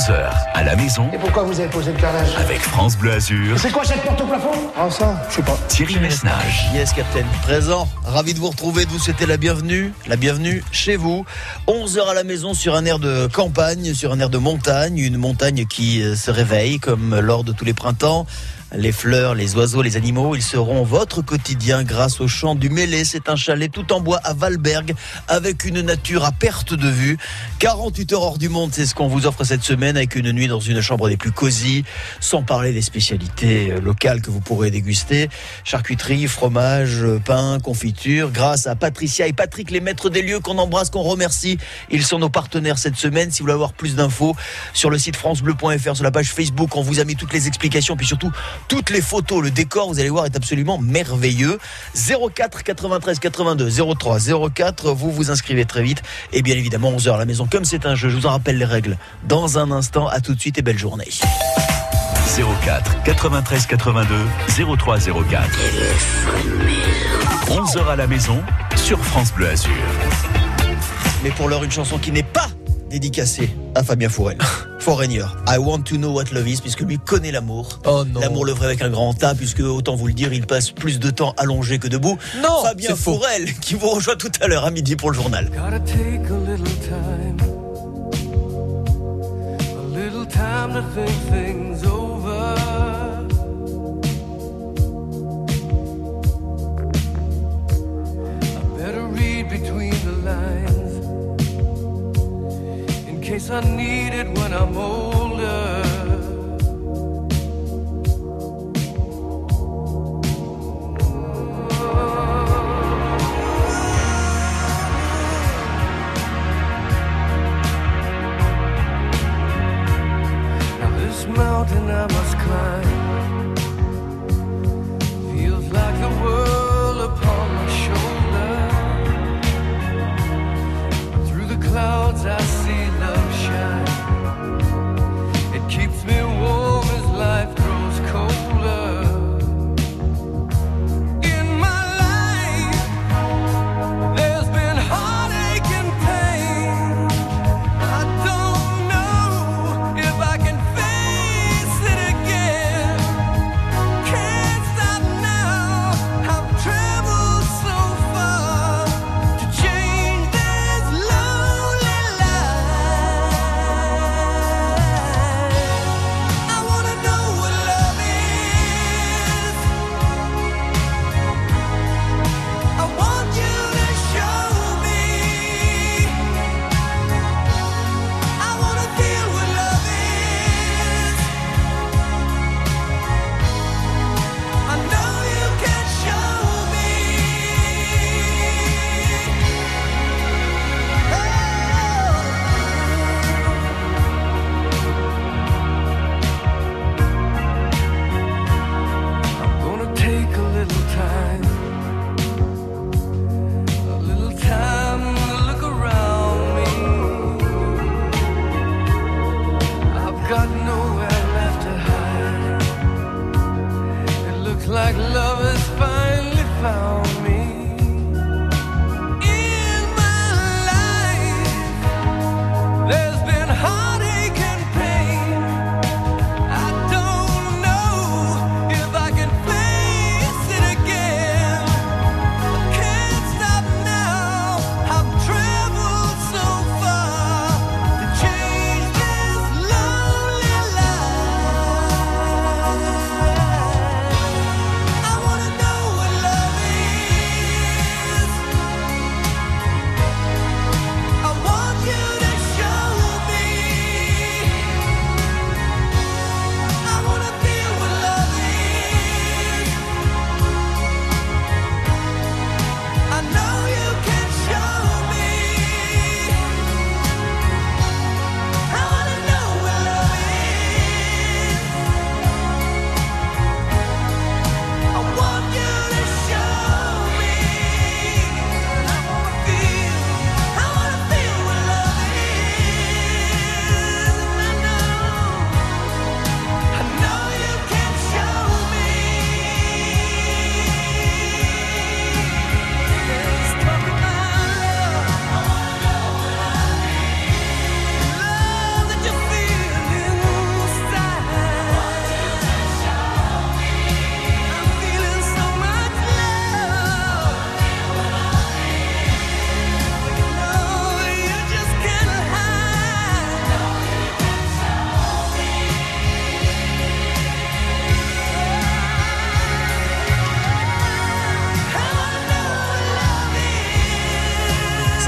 11h à la maison Et pourquoi vous avez posé le carrelage avec France Bleu Azur, C'est quoi cette porte au plafond? Ah ça, je sais pas. Thierry Messnage. Yes, Captain. Présent. Ravi de vous retrouver, de vous souhaiter la bienvenue. La bienvenue chez vous. 11h à la maison sur un air de campagne, sur un air de montagne. Une montagne qui euh, se réveille comme lors de tous les printemps. Les fleurs, les oiseaux, les animaux, ils seront votre quotidien grâce au chant du Mêlé. C'est un chalet tout en bois à Valberg avec une nature à perte de vue. 48 heures hors du monde, c'est ce qu'on vous offre cette semaine avec une nuit dans une chambre des plus cosy, sans parler des spécialités euh, locales que vous pourrez déguster. Charcuterie, fromage, euh, pain, confiture. Grâce à Patricia et Patrick, les maîtres des lieux qu'on embrasse, qu'on remercie. Ils sont nos partenaires cette semaine. Si vous voulez avoir plus d'infos sur le site francebleu.fr, sur la page Facebook, on vous a mis toutes les explications, puis surtout toutes les photos, le décor, vous allez voir, est absolument merveilleux. 04 93 82 03 04, vous vous inscrivez très vite. Et bien évidemment, 11h à la maison, comme c'est un jeu, je vous en rappelle les règles dans un instant. À tout de suite et belle journée. 04 93 82 03 04. 11h à la maison sur France Bleu Azur. Mais pour l'heure, une chanson qui n'est pas dédicacée à Fabien Fourel. Foreigner. I want to know what love is, puisque lui connaît l'amour. Oh non. L'amour le vrai avec un grand A, puisque autant vous le dire, il passe plus de temps allongé que debout. Non, Fabien faux. Fourel, qui vous rejoint tout à l'heure à midi pour le journal. Gotta take a little time, a little time to think things over. Case I need it when I'm older.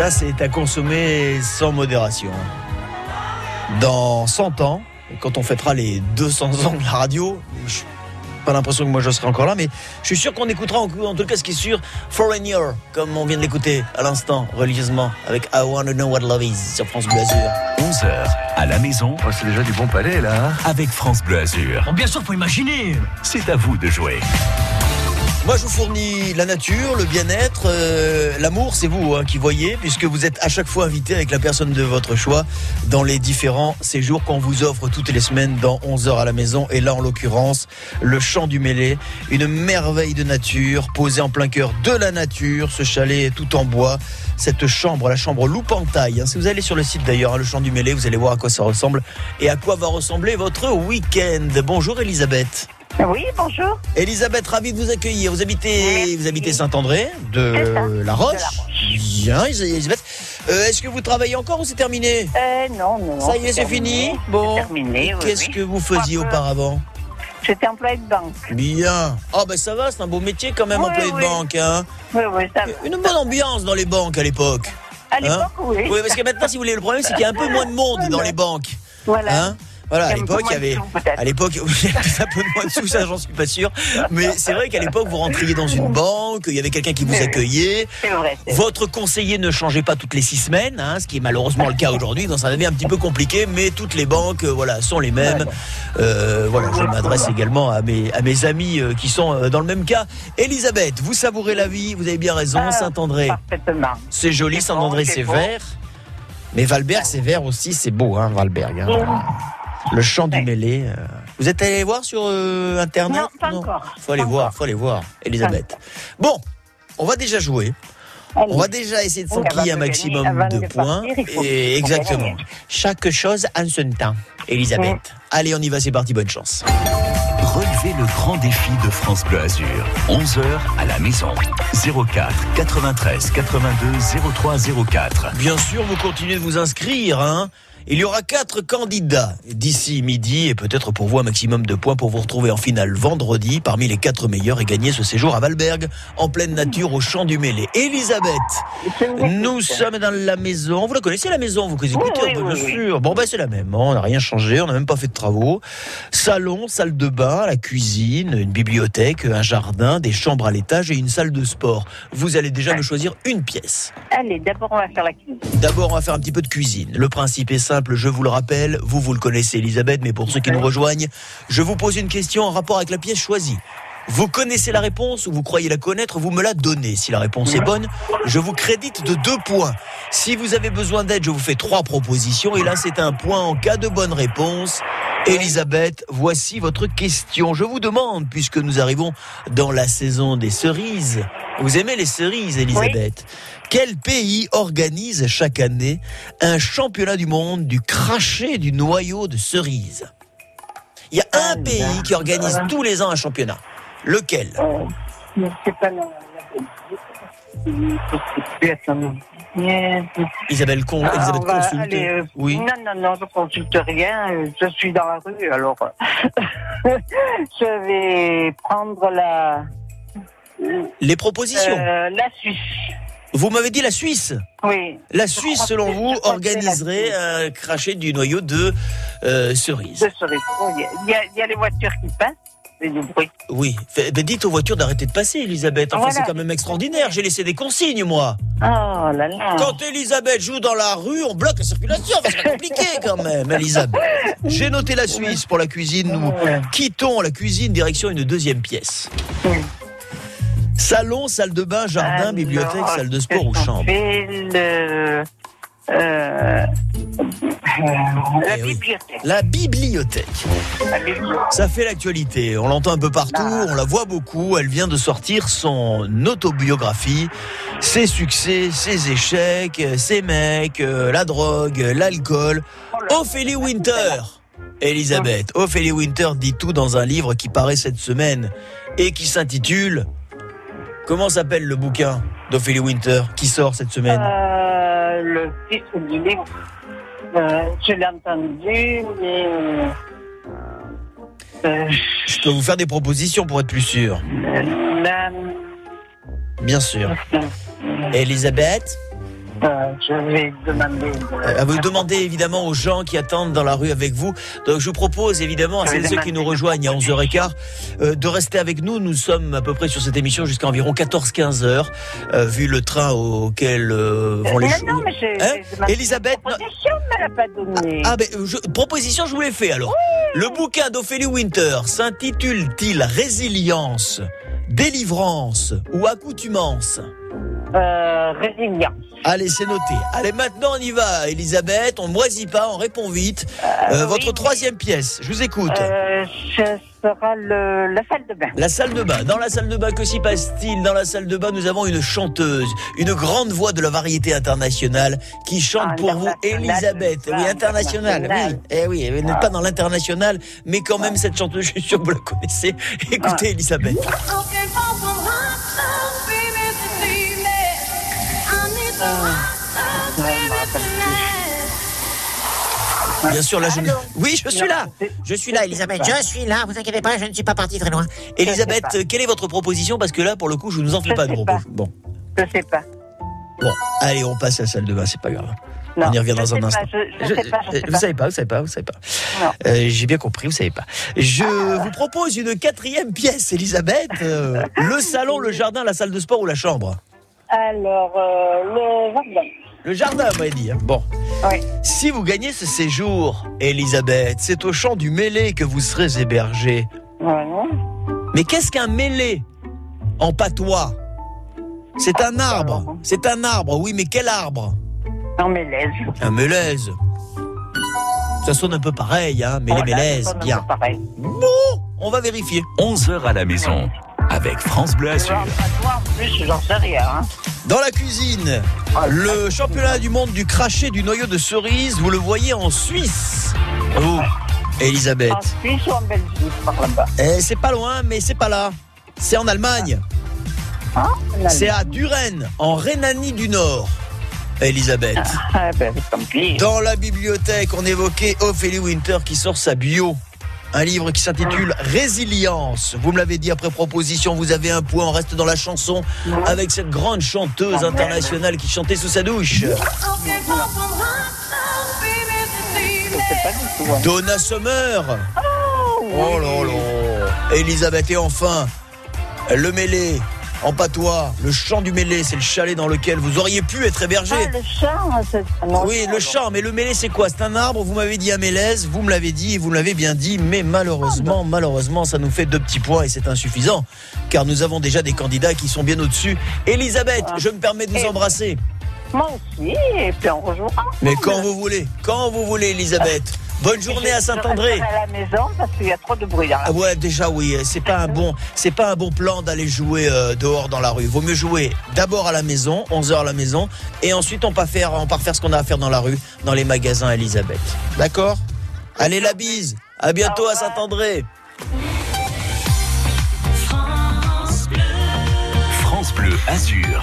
Ça, c'est à consommer sans modération. Dans 100 ans, quand on fêtera les 200 ans de la radio, je pas l'impression que moi je serai encore là, mais je suis sûr qu'on écoutera en, en tout cas ce qui est sûr, Foreigner, comme on vient de l'écouter à l'instant, religieusement, avec I Wanna Know What Love Is sur France Bleu Azur. 11h à la maison Oh, c'est déjà du bon palais, là. hein. avec France Bleu Azur. Bon, bien sûr, faut imaginer. C'est à vous de jouer. Moi, je vous fournis la nature, le bien-être, euh, l'amour, c'est vous hein, qui voyez, puisque vous êtes à chaque fois invité avec la personne de votre choix dans les différents séjours qu'on vous offre toutes les semaines dans 11 heures à la maison. Et là, en l'occurrence, le Champ du Mêlé, une merveille de nature, posée en plein cœur de la nature, ce chalet tout en bois. Cette chambre, la chambre Loupentaille. hein. Si vous allez sur le site d'ailleurs, hein, le Champ du Mêlé, vous allez voir à quoi ça ressemble et à quoi va ressembler votre week-end. Bonjour Elisabeth. Oui, bonjour. Elisabeth, ravi de vous accueillir. Vous habitez, Merci. vous habitez Saint-André de La Roche. Bien, Elisabeth. Euh, Est-ce que vous travaillez encore ou c'est terminé Euh, non, non. Ça y est, c'est fini Bon. C'est terminé, oui, Qu'est-ce oui. que vous faisiez auparavant J'étais employé de banque. Bien. Oh ben ça va, c'est un beau métier quand même, Oui, employé de banque. Hein. Oui, oui, ça va. Une bonne ambiance dans les banques à l'époque. À l'époque, oui. Oui, parce que maintenant, si vous voulez, le problème, c'est qu'il y a un peu moins de monde dans les banques. Voilà. Hein voilà, à l'époque, il y avait. À l'époque, un peu moins de sous, ça, j'en suis pas sûr. Mais c'est vrai qu'à l'époque, vous rentriez dans une banque, il y avait quelqu'un qui vous accueillait. c'est vrai. Votre conseiller ne changeait pas toutes les six semaines, hein, ce qui est malheureusement le cas aujourd'hui, donc ça devient un petit peu compliqué, mais toutes les banques, euh, voilà, sont les mêmes. Euh, voilà, je m'adresse également à mes, à mes amis euh, qui sont dans le même cas. Elisabeth, vous savourez la vie, vous avez bien raison, Ah, Saint-André, Parfaitement. c'est joli, Saint-André c'est vert, mais Valberg c'est vert aussi, c'est beau, hein, Valberg. hein. Le chant du mêlé. euh. Vous êtes allé voir sur euh, internet? Non, pas encore. Faut aller Pas voir, encore. faut aller voir, Elisabeth. Bon, on va déjà jouer. Allez. On va déjà essayer de s'enquiller un maximum de de points. partir, Et exactement. gagner. Chaque chose en son temps, Elisabeth. Allez, on y va, c'est parti, bonne chance. Relevez le grand défi de France Bleu Azur. 11h à la maison. 04 93 82 03 04. Bien sûr, vous continuez de vous inscrire. Hein Il y aura quatre candidats d'ici midi et peut-être pour vous un maximum de points pour vous retrouver en finale vendredi parmi les quatre meilleurs et gagner ce séjour à Valberg en pleine nature au champ du Mêlé. Elisabeth, nous sommes dans la maison. Vous la connaissez la maison Vous écoutez Oui, bien oui, sûr. Bon ben c'est la même. hein, On n'a rien changé. On n'a même pas fait de travaux. Salon, salle de bain, la cuisine, une bibliothèque, un jardin, des chambres à l'étage et une salle de sport. Vous allez déjà me choisir une pièce. Allez, d'abord, on va faire la cuisine. D'abord, on va faire un petit peu de cuisine. Le principe est simple, je vous le rappelle. Vous, vous le connaissez, Elisabeth, mais pour ceux qui nous rejoignent, je vous pose une question en rapport avec la pièce choisie. Vous connaissez la réponse ou vous croyez la connaître, vous me la donnez. Si la réponse est bonne, je vous crédite de deux points. Si vous avez besoin d'aide, je vous fais trois propositions et là c'est un point en cas de bonne réponse. Elisabeth, voici votre question. Je vous demande, puisque nous arrivons dans la saison des cerises, vous aimez les cerises, Elisabeth Quel pays organise chaque année un championnat du monde du cracher du noyau de cerises? Il y a un pays qui organise tous les ans un championnat. Lequel? Euh. Isabelle Con, Ah, Elisabeth va consulte. euh, Oui. Non, non, non, je consulte rien. euh, Je suis dans la rue, alors je vais prendre la Les propositions. euh, la Suisse. Vous m'avez dit la Suisse. Oui. La Suisse, selon que- vous, organiserait un crachet du noyau de euh, cerises. De cerises. Oui, Il y, a, il y a les voitures qui passent. C'est du bruit. Oui. Fait- ben, dites aux voitures d'arrêter de passer, Elisabeth. Enfin, Voilà. c'est quand même extraordinaire. J'ai laissé des consignes, moi. Oh là là. Quand Elisabeth joue dans la rue, on bloque la circulation. Enfin, C'est compliqué quand même, Elisabeth. J'ai noté la Suisse pour la cuisine. Nous quittons la cuisine, direction une deuxième pièce. Salon, salle de bain, jardin, Alors, bibliothèque, salle de sport ou chambre. Le, euh, la Eh oui. bibliothèque. La bibliothèque. La bibliothèque. Ça fait l'actualité. On l'entend un peu partout, on la voit beaucoup. Elle vient de sortir son autobiographie, ses succès, ses échecs, ses mecs, euh, la drogue, l'alcool. Ophélie Winter. Elisabeth, Ophélie Winter dit tout dans un livre qui paraît cette semaine et qui s'intitule. Comment s'appelle le bouquin? d'Ophélie Winter qui sort cette semaine Euh, le titre du livre, euh, je l'ai entendu, mais. Euh, Je peux vous faire des propositions pour être plus sûr. la- Bien sûr. Elisabeth Euh, je vais demander. de- Euh, Vous demandez évidemment aux gens qui attendent dans la rue avec vous. Donc je vous propose évidemment à celles et ceux qui nous rejoignent à 11h15 euh, de rester avec nous. Nous sommes à peu près sur cette émission jusqu'à environ 14-15 heures, euh, vu le train auquel vont les choses. non, mais j'ai Hein Elisabeth, proposition, elle n'a pas donné. Ah ben, je- proposition, je vous l'ai fait alors. Le bouquin d'Ophélie Winter s'intitule-t-il Résilience, délivrance ou accoutumance? Euh, résilience. Allez, c'est noté. Allez, maintenant on y va, Elisabeth. On ne moisit pas, on répond vite. Euh, oui, votre oui. troisième pièce, je vous écoute. Euh, ce sera le, la salle de bain. La salle de bain. Dans la salle de bain, que s'y passe-t-il Dans la salle de bain, nous avons une chanteuse, une grande voix de la variété internationale qui chante Ah, pour vous, Elisabeth. ah, Oui, internationale. Oui, internationale. eh oui, elle n'est pas dans l'international, mais quand même cette chanteuse, je suis sûr que vous la connaissez. Écoutez, Elisabeth. Bien sûr, là, je. Oui, je suis là. Je suis là, Elisabeth. Je suis là, vous inquiétez pas, je ne suis pas parti très loin. Elisabeth, Je quelle est votre proposition? Parce que là, pour le coup, je ne vous en fais Je pas de proposition. Bon, Je sais pas. bon, allez, on passe à la salle de bain, c'est pas grave. Non, on y revient je dans un pas, instant. Je, je sais pas, je sais vous pas. savez pas, vous savez pas, vous savez pas. Euh, J'ai bien compris, vous savez pas. Je vous propose une quatrième pièce, Elisabeth. Euh, le salon, le jardin, la salle de sport ou la chambre? Alors, euh, le jardin. Le jardin, on va dire. Bon. Oui. Si vous gagnez ce séjour, Elisabeth, c'est au champ du mêlé que vous serez hébergée. Ouais. Mais qu'est-ce qu'un mêlé en patois? C'est un arbre. C'est un arbre, oui, mais quel arbre? Mais l'aise. Un mélèze. Ça sonne un peu pareil, hein, mais les mélèzes, bien. Pareil. Bon, on va vérifier. 11h à la maison avec France Bleu Azur. Hein. Dans la cuisine, le championnat du monde du craché du noyau de cerise, vous le voyez en Suisse. Vous, Elisabeth. En Suisse ou en Belgique, par là-bas. Eh, c'est pas loin, mais c'est pas là. C'est en Allemagne. Hein C'est à Duren, en Rhénanie du Nord. Elisabeth. Ah, ben. Dans la bibliothèque, on évoquait Ophélie Winter qui sort sa bio. Un livre qui s'intitule Résilience. Vous me l'avez dit après proposition, vous avez un point, on reste dans la chanson avec cette grande chanteuse internationale qui chantait sous sa douche. Donna Summer. Oh là là. Elisabeth et enfin, le mêlé en patois, le chant du mêlé, c'est le chalet dans lequel vous auriez pu être hébergé. Ah, le chant, c'est... non, Oui, le chant, mais le mêlé, c'est quoi? C'est un arbre, vous m'avez dit un mélèze, vous me l'avez dit, et vous me l'avez bien dit, mais malheureusement, malheureusement, ça nous fait deux petits points et c'est insuffisant, car nous avons déjà des candidats qui sont bien au-dessus. Elisabeth, je me permets de vous embrasser, Moi aussi, et puis on rejoue mais quand vous voulez, quand vous voulez, Elisabeth. Bonne journée à Saint-André. À la maison parce qu'il y a trop de bruit dans la Ah ouais, déjà oui, c'est pas un bon, c'est pas un bon plan d'aller jouer euh, dehors dans la rue. Vaut mieux jouer d'abord à la maison, 11 heures à la maison, et ensuite on part faire, on part faire ce qu'on a à faire dans la rue, dans les magasins Elisabeth. D'accord? Allez la bise. À bientôt à Saint-André. France Bleu Azur.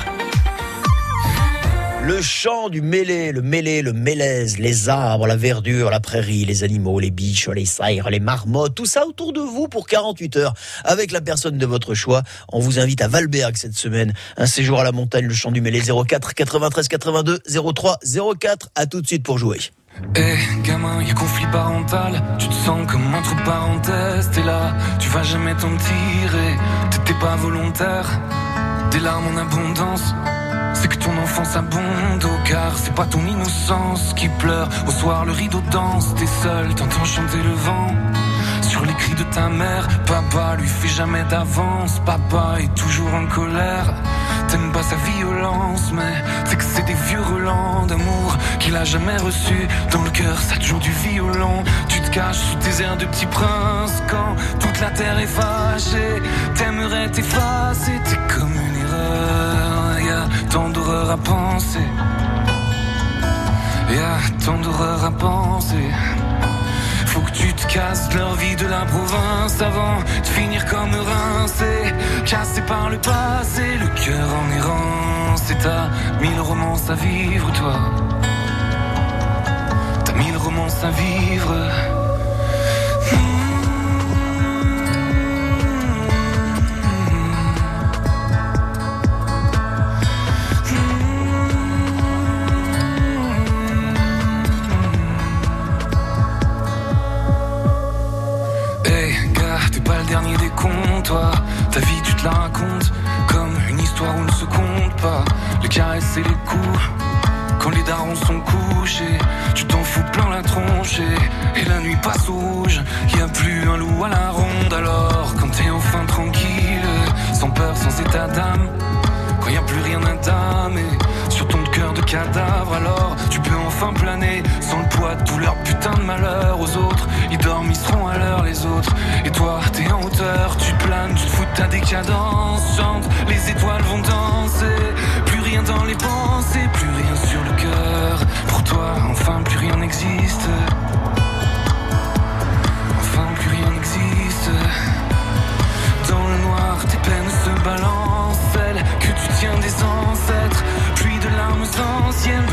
Le chant du mêlé, le mêlé, le mélèze, les arbres, la verdure, la prairie, les animaux, les biches, les saires, les marmottes, tout ça autour de vous pour 48 heures avec la personne de votre choix. On vous invite à Valberg cette semaine. Un séjour à la montagne, le chant du mêlé 04 93 82 03 04. À tout de suite pour jouer. Eh gamin, y a conflit parental, tu te sens comme entre parenthèses, t'es là, tu vas jamais t'en tirer, t'étais pas volontaire, des larmes en abondance, c'est que ton enfance abonde au car c'est pas ton innocence qui pleure, au soir le rideau danse, t'es seul, t'entends chanter le vent. Sur les cris de ta mère, papa lui fait jamais d'avance, papa est toujours en colère. T'aimes pas sa violence, mais c'est que c'est des vieux relents d'amour qu'il a jamais reçu. Dans le cœur, ça te joue du violon. Tu te caches sous tes airs de petit prince quand toute la terre est fâchée. T'aimerais t'effacer, t'es comme tant d'horreur à penser. Y a tant d'horreur à penser. Faut que tu te casses leur vie de la province avant de finir comme rincé, cassé par le passé, le cœur en errance. Et t'as mille romances à vivre, toi. T'as mille romances à vivre. Dernier des toi. Ta vie, tu te la racontes comme une histoire où ne se compte pas. Les caresses et les coups. Quand les darons sont couchés, tu t'en fous plein la tronche et, la nuit passe au rouge. Y a plus un loup à la ronde alors quand t'es enfin tranquille, sans peur, sans état d'âme. Quand y plus rien à damer sur ton cœur de cadavre, alors tu peux enfin planer sans le poids de tout leur putain de malheur aux autres. Ils dorment, ils à l'heure les autres. Et toi, t'es en hauteur, tu planes, tu te fous de ta décadence. Chante, les étoiles vont danser. Plus rien dans les pensées, plus rien sur le cœur. Pour toi, enfin, plus rien n'existe. Enfin, plus rien n'existe. Dans le noir, tes peines se balancent, celles que tu tiens des ancêtres. Pluie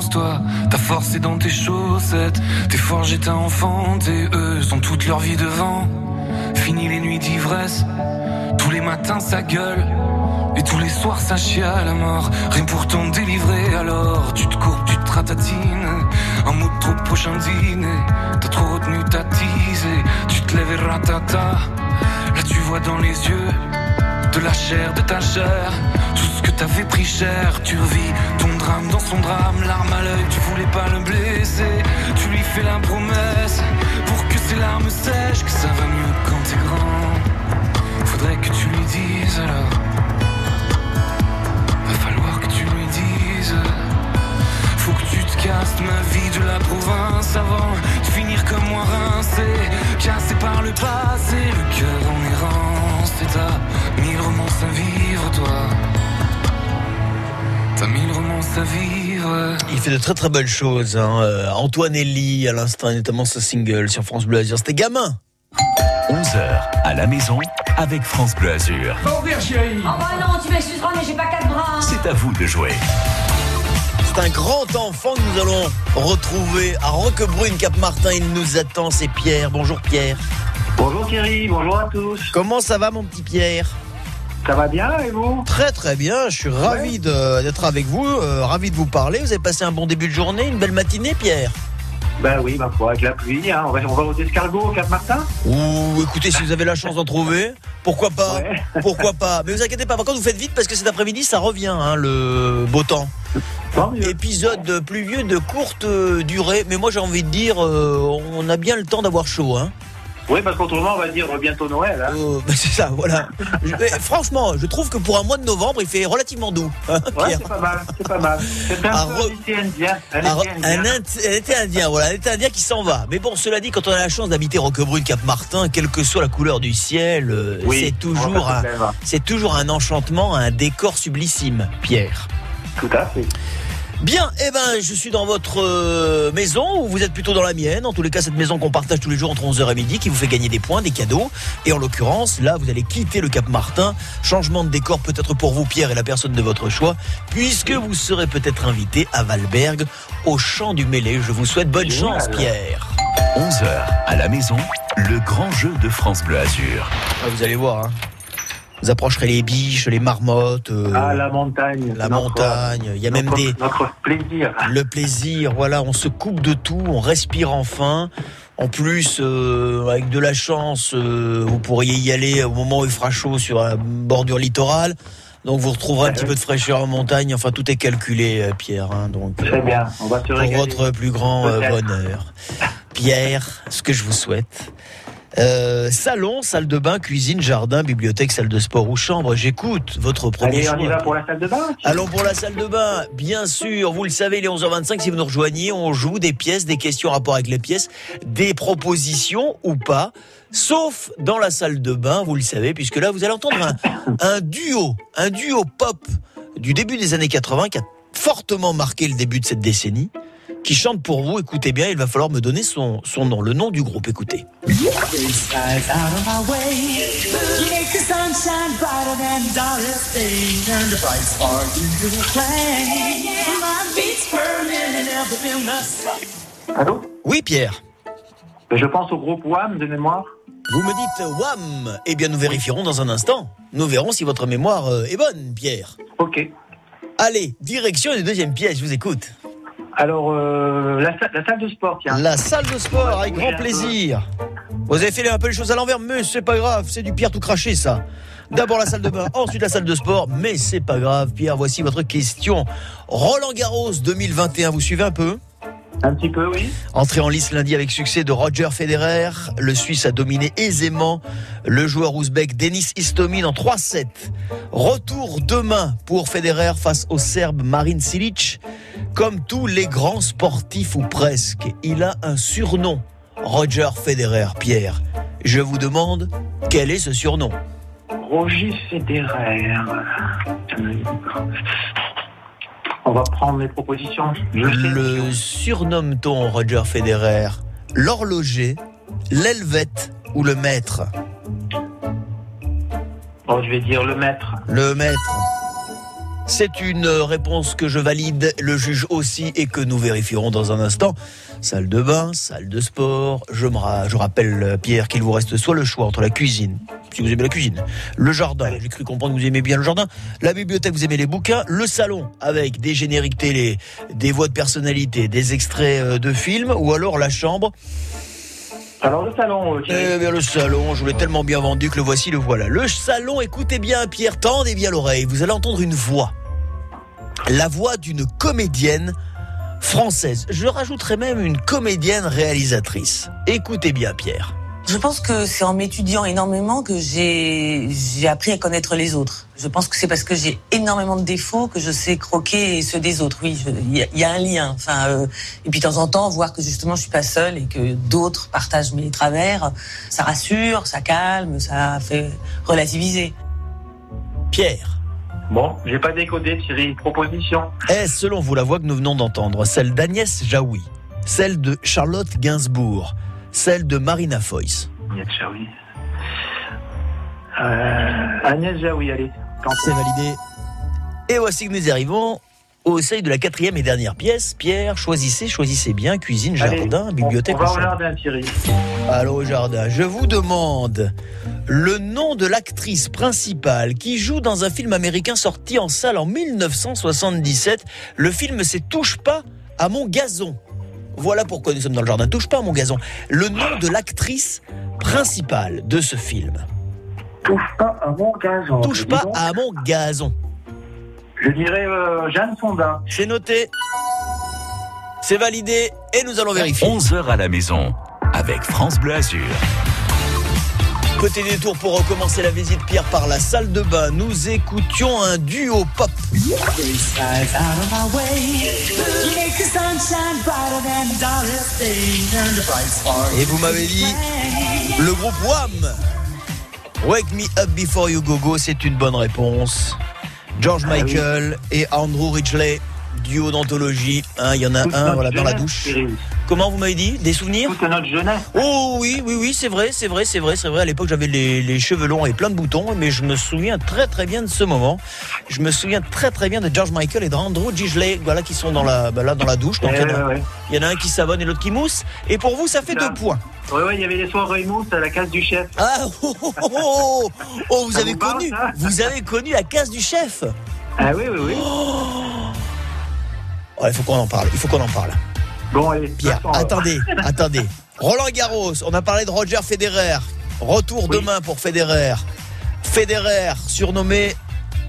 toi. Ta force est dans tes chaussettes. T'es forgé, t'as enfanté. Eux ont toute leur vie devant. Fini les nuits d'ivresse. Tous les matins, ça gueule. Et tous les soirs, ça chie à la mort. Rien pour t'en délivrer, alors tu te courbes, tu te ratatines. Un mot de trop prochain dîner. T'as trop retenu ta. Tu te lèves et ratata. Là, tu vois dans les yeux de la chair, de ta chair. T'avais pris cher, tu revis ton drame dans son drame. L'arme à l'œil, tu voulais pas le blesser. Tu lui fais la promesse pour que ses larmes sèchent, que ça va mieux quand t'es grand. Faudrait que tu lui dises alors. Va falloir que tu lui dises. Faut que tu te casses ma vie de la province avant de finir comme moi rincé, cassé par le passé, le cœur en errance. Et t'as mille romances à vivre, toi. À vivre. Il fait de très très belles choses. Hein. Euh, Antoine Elie, à l'instant, notamment ce single sur France Bleu Azur. C'était gamin. 11h à la maison avec France Bleu Azur. Va ouvrir, chérie. Oh bah non, tu m'excuseras, mais j'ai pas quatre bras. C'est à vous de jouer. C'est un grand enfant que nous allons retrouver à Roquebrune, Cap-Martin. Il nous attend, c'est Pierre. Bonjour Pierre. Bonjour Thierry, bonjour à tous. Comment ça va mon petit Pierre? Ça va bien et vous Très très bien, je suis ravi d'être avec vous, euh, ravi de vous parler. Vous avez passé un bon début de journée, une belle matinée Pierre Ben oui, ma foi, avec la pluie, hein. on, va, on va aux escargots au Cap-Martin Ou écoutez, si vous avez la chance d'en trouver, pourquoi pas Ouais. Pourquoi pas Mais vous inquiétez pas, par contre vous faites vite parce que cet après-midi ça revient, hein, le beau temps. Épisode pluvieux de courte euh, durée, mais moi j'ai envie de dire, euh, on a bien le temps d'avoir chaud. Hein. Oui, parce qu'autrement, on va dire bientôt Noël. Hein. Euh, bah, c'est ça, voilà. Je- franchement, je trouve que pour un mois de novembre, il fait relativement doux. hein, Ouais, c'est pas mal, c'est pas mal. C'est un re- été indien. Un Un, été indien. un été indien, voilà, un été indien qui s'en va. Mais bon, cela dit, quand on a la chance d'habiter Roquebrune, Cap-Martin, quelle que soit la couleur du ciel, euh, Oui, c'est toujours, c'est toujours un enchantement, un décor sublissime, Pierre. Tout à fait. Bien, eh ben, je suis dans votre euh, maison ou vous êtes plutôt dans la mienne. En tous les cas, cette maison qu'on partage tous les jours entre 11h et midi qui vous fait gagner des points, des cadeaux. Et en l'occurrence, là, vous allez quitter le Cap Martin. Changement de décor peut-être pour vous, Pierre, et la personne de votre choix, puisque vous serez peut-être invité à Valberg au Champ du Mêlé. Je vous souhaite bonne chance, Pierre. 11h à la maison, le grand jeu de France Bleu Azur. Ah, vous allez voir, hein. Vous approcherez les biches, les marmottes, euh, Ah, la montagne. la notre- montagne. Il y a même des, Notre plaisir. le plaisir, voilà, on se coupe de tout, on respire enfin. En plus, euh, avec de la chance, euh, vous pourriez y aller au moment où il fera chaud sur la bordure littorale. Donc vous retrouverez un petit peu de fraîcheur en montagne. Enfin, tout est calculé, Pierre. hein. donc Très bien, on va se pour régaler. votre plus grand bonheur, Pierre, ce que je vous souhaite. Euh, salon, salle de bain, cuisine, jardin, bibliothèque, salle de sport ou chambre. J'écoute votre premier Allez, on y va pour la salle de bain Allons pour la salle de bain, bien sûr. Vous le savez, il est 11h25. Si vous nous rejoignez, on joue des pièces, des questions en rapport avec les pièces, des propositions ou pas. Sauf dans la salle de bain, vous le savez, puisque là, vous allez entendre un, un duo, un duo pop du début des années 80 qui a fortement marqué le début de cette décennie, qui chante pour vous. Écoutez bien, il va falloir me donner son, son nom, le nom du groupe. Écoutez. Allô Oui, Pierre. Je pense au groupe WAM de mémoire. Vous me dites WAM Eh bien, nous vérifierons dans un instant. Nous verrons si votre mémoire euh, est bonne, Pierre. Ok. Allez, direction une deuxième pièce, je vous écoute. Alors, euh, la, sa- la salle de sport, tiens. La salle de sport, avec grand plaisir. Vous avez fait un peu les choses à l'envers, mais c'est pas grave, c'est du Pierre tout craché, ça. D'abord la salle de bain, ensuite la salle de sport, mais c'est pas grave, Pierre, voici votre question. Roland Garros 2021, vous suivez un peu? Un petit peu, oui. Entré en lice lundi avec succès de Roger Federer, le Suisse a dominé aisément le joueur ouzbek Denis Istomin en 3-7. Retour demain pour Federer face au Serbe Marin Cilic. Comme tous les grands sportifs ou presque, il a un surnom. Roger Federer, Pierre. Je vous demande, quel est ce surnom? Roger Federer. On va prendre les propositions. Je sais. Le surnomme-t-on Roger Federer? L'horloger, l'helvète ou le maître? Oh, je vais dire le maître. Le maître. C'est une réponse que je valide, le juge aussi, et que nous vérifierons dans un instant. Salle de bain, salle de sport. Je, me ra- rappelle, Pierre, qu'il vous reste soit le choix entre la cuisine, si vous aimez la cuisine, le jardin, j'ai cru comprendre que vous aimez bien le jardin, la bibliothèque, vous aimez les bouquins, le salon, avec des génériques télé, des voix de personnalité, des extraits euh, de films, ou alors la chambre, Alors, le salon, euh, eh bien, le salon, je vous l'ai tellement bien vendu que le voici, le voilà. Le salon, écoutez bien, Pierre, tendez bien l'oreille. Vous allez entendre une voix. La voix d'une comédienne française. Je rajouterai même une comédienne réalisatrice. Écoutez bien, Pierre. Je pense que c'est en m'étudiant énormément que j'ai j'ai appris à connaître les autres. Je pense que c'est parce que j'ai énormément de défauts que je sais croquer ceux des autres. Oui, il y, a- il y a un lien. Enfin, euh, et puis de temps en temps, voir que justement je suis pas seule et que d'autres partagent mes travers, ça rassure, ça calme, ça fait relativiser. Pierre. Bon, j'ai pas décodé, Thierry. Proposition. Est-ce selon vous la voix que nous venons d'entendre Celle d'Agnès Jaoui Celle de Charlotte Gainsbourg Celle de Marina Jaoui. Euh, Agnès Jaoui, allez. C'est validé. Et voici que nous arrivons au seuil de la quatrième et dernière pièce. Pierre, choisissez, choisissez bien. Cuisine, jardin, bibliothèque On, va au jardin, Thierry. Allô au jardin. Je vous demande le nom de l'actrice principale qui joue dans un film américain sorti en salle en 1977. Le film c'est Touche pas à mon gazon. Voilà pourquoi nous sommes dans le jardin. Touche pas à mon gazon. Le nom de l'actrice principale de ce film. Touche pas à mon gazon. Touche pas donc. à mon gazon. Je dirais euh, Jeanne Fonda. C'est noté. C'est validé et nous allons vérifier. 11h à la maison avec France Bleu Azur. Côté détour pour recommencer la visite Pierre par la salle de bain, nous écoutions un duo pop. Et vous m'avez dit le groupe Wham. Wake Me Up Before You Go Go, c'est une bonne réponse. George Michael et Andrew Ridgely, duo d'anthologie. Hein, Il y en a un voilà, dans la douche. Comment vous m'avez dit Des souvenirs Toute notre jeunesse. Oh oui, oui, oui, c'est vrai, c'est vrai, c'est vrai, c'est vrai. À l'époque, j'avais les, les cheveux longs et plein de boutons, mais je me souviens très très bien de ce moment. Je me souviens très très bien de George Michael et d'Andrew Ridgely, voilà, qui sont dans la, bah, là, dans la douche. Donc, Eh il y en a- ouais, ouais. il y en a un qui savonne et l'autre qui mousse. Et pour vous, ça fait Là. deux points. Ouais, ouais, il y avait les soirées mousse à la case du chef. Ah, oh, oh, oh, oh, oh, vous avez vous connu, vous avez connu la case du chef. Ah oui, oui, oui. Oh, il faut qu'on en parle, il faut qu'on en parle. Bon, allez. Pierre, attendez, attendez. Roland Garros, on a parlé de Roger Federer. Retour Oui. demain pour Federer. Federer, surnommé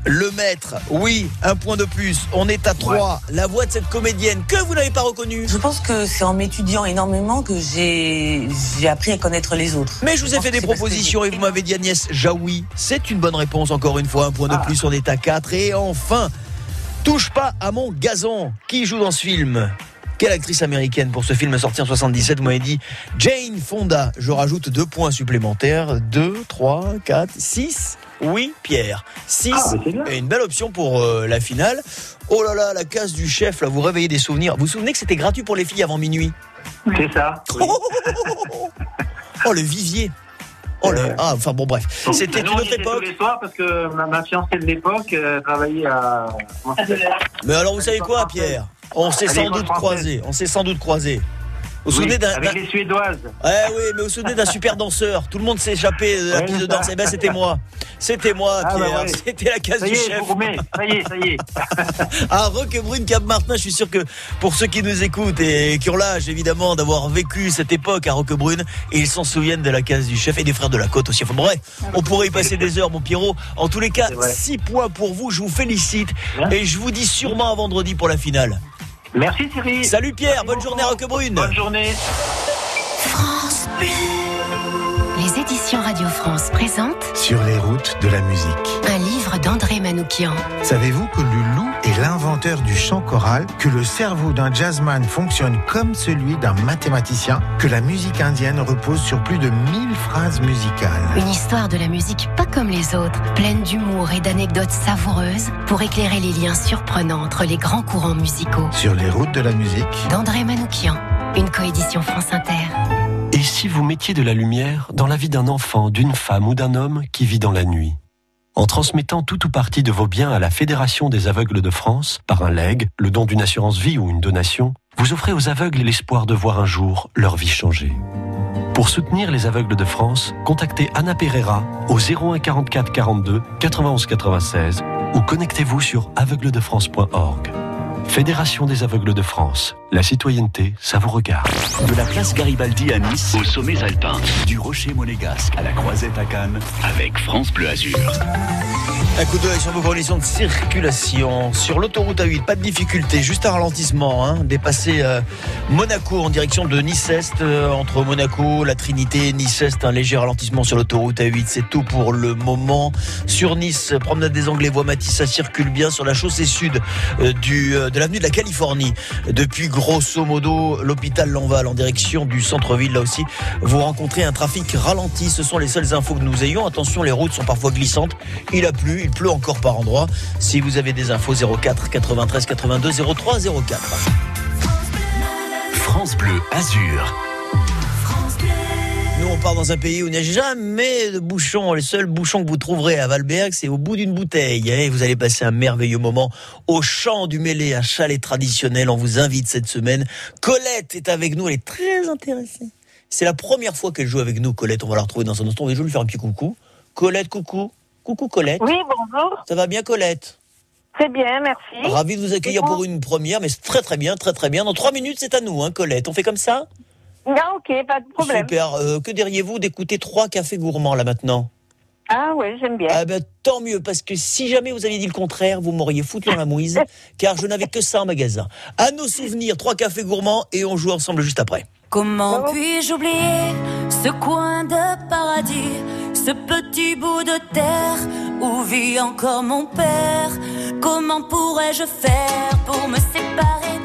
le maître. Oui, un point de plus. On est à 3. La voix de cette comédienne que vous n'avez pas reconnue. Je pense que c'est en m'étudiant énormément que j'ai appris à connaître les autres. Mais je vous ai fait des propositions et vous m'avez dit Agnès Jaoui. C'est une bonne réponse encore une fois. Un point de Ah. plus, on est à 4. Et enfin, touche pas à mon gazon. Qui joue dans ce film? Quelle actrice américaine pour ce film sorti en 77 Vous m'avez dit Jane Fonda. Je rajoute deux points supplémentaires. 2, 3, 4, 6. Oui, Pierre. 6. Ah, bah, une belle option pour euh, la finale. Oh là là, la case du chef, là, vous réveillez des souvenirs. Vous vous souvenez que c'était gratuit pour les filles avant minuit? C'est ça. oui. Oh, le vivier. Oh là, ah, enfin bon bref, c'était une autre était tous époque. les soirs parce que ma, ma fiancée de l'époque euh, travaillait à. Mais alors vous savez quoi, Pierre? On s'est sans doute croisés. On s'est sans doute croisés. Vous vous Oui, souvenez d'un avec les Suédoises. Ouais, oui, mais vous vous souvenez d'un super danseur Tout le monde s'est échappé de la piste de danse. Eh ben, c'était moi. C'était moi, Ah, bah ouais. C'était la case Ça du est, chef. Ça y est, ça y est. À Roquebrune, Cap Martin, je suis sûr que pour ceux qui nous écoutent et qui ont l'âge évidemment d'avoir vécu cette époque à Roquebrune, et ils s'en souviennent de la case du chef et des frères de la côte aussi. Enfin bref, on pourrait y passer des heures, mon Pierrot. En tous les cas, C'est vrai. 6 points pour vous. Je vous félicite Bien. et je vous dis sûrement à vendredi pour la finale. Merci Cyril. Salut Pierre, Merci bonne beaucoup. journée à Roquebrune. Bonne journée. France Bleu. Les éditions Radio France présentent Sur les routes de la musique. un livre d'André Manoukian. Savez-vous que le loup est l'inventeur du chant choral, que le cerveau d'un jazzman fonctionne comme celui d'un mathématicien, que la musique indienne repose sur plus de 1000 phrases musicales Une histoire de la musique pas comme les autres, pleine d'humour et d'anecdotes savoureuses pour éclairer les liens surprenants entre les grands courants musicaux. Sur les routes de la musique, D'André Manoukian, une coédition France Inter. Et si vous mettiez de la lumière dans la vie d'un enfant, d'une femme ou d'un homme qui vit dans la nuit? En transmettant tout ou partie de vos biens à la Fédération des aveugles de France, par un legs, le don d'une assurance vie ou une donation, vous offrez aux aveugles l'espoir de voir un jour leur vie changer. Pour soutenir les aveugles de France, contactez Anna Pereira au 01 44 42 91 96 ou connectez-vous sur aveugledefrance.org. Fédération des aveugles de France. La citoyenneté, ça vous regarde. De la place Garibaldi à Nice, aux sommets alpins, du rocher monégasque à la croisette à Cannes, avec France Bleu Azur. Un coup d'œil sur vos conditions de circulation. Sur l'autoroute A8, pas de difficulté, juste un ralentissement. Hein, dépasser euh, Monaco en direction de Nice-Est. euh, entre Monaco, la Trinité, Nice-Est, un léger ralentissement sur l'autoroute A8. C'est tout pour le moment. Sur Nice, promenade des Anglais, voie Matisse, ça circule bien sur la chaussée sud euh, du, euh, de l'avenue de la Californie. Depuis grosso modo l'hôpital Lanval en direction du centre-ville. Là aussi, vous rencontrez un trafic ralenti. Ce sont les seules infos que nous ayons. Attention, les routes sont parfois glissantes. Il a plu, il pleut encore par endroits. Si vous avez des infos, 04 93 82 03 04. France Bleu Azur. On part dans un pays où il n'y a jamais de bouchons. Les seuls bouchons que vous trouverez à Valberg, c'est au bout d'une bouteille. Et vous allez passer un merveilleux moment au champ du Mêlé, un chalet traditionnel. On vous invite cette semaine. Colette est avec nous, elle est très intéressée. C'est la première fois qu'elle joue avec nous, Colette. On va la retrouver dans un instant. Je vais lui faire un petit coucou. Colette, coucou. Coucou, Colette. Oui, bonjour. Ça va bien, Colette? Très bien, merci. Ravi de vous accueillir pour une première, mais c'est très très bien, très très bien. Dans trois minutes, c'est à nous, hein, Colette. On fait comme ça? Ah, ok, pas de problème. Super. Euh, que diriez-vous d'écouter trois cafés gourmands là maintenant? Ah, oui, j'aime bien. Ah ben, tant mieux, parce que si jamais vous aviez dit le contraire, vous m'auriez foutu dans la mouise, car je n'avais que ça en magasin. À nos souvenirs, trois cafés gourmands, et on joue ensemble juste après. Comment puis-je oublier ce coin de paradis, ce petit bout de terre où vit encore mon père? Comment pourrais-je faire pour me séparer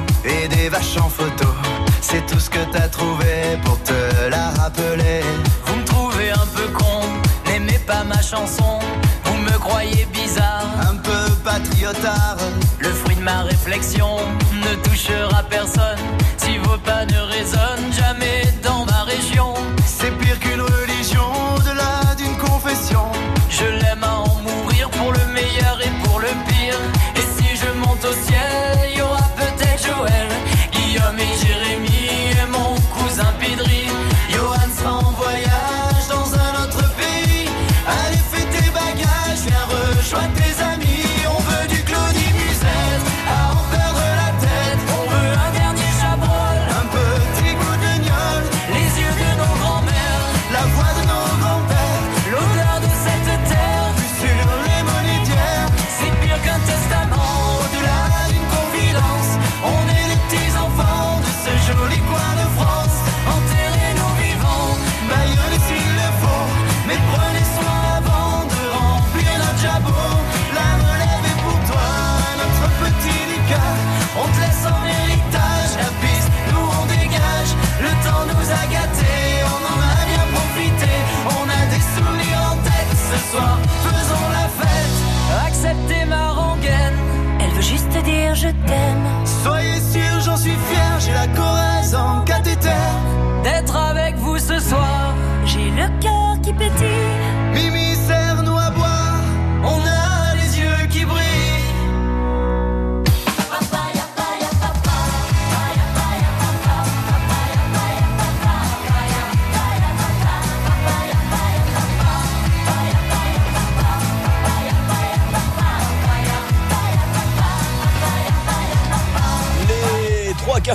c'est tout ce que t'as trouvé pour te la rappeler. Vous me trouvez un peu con, n'aimez pas ma chanson. Vous me croyez bizarre, un peu patriotard. Le fruit de ma réflexion ne touchera personne. Si vos pas ne résonnent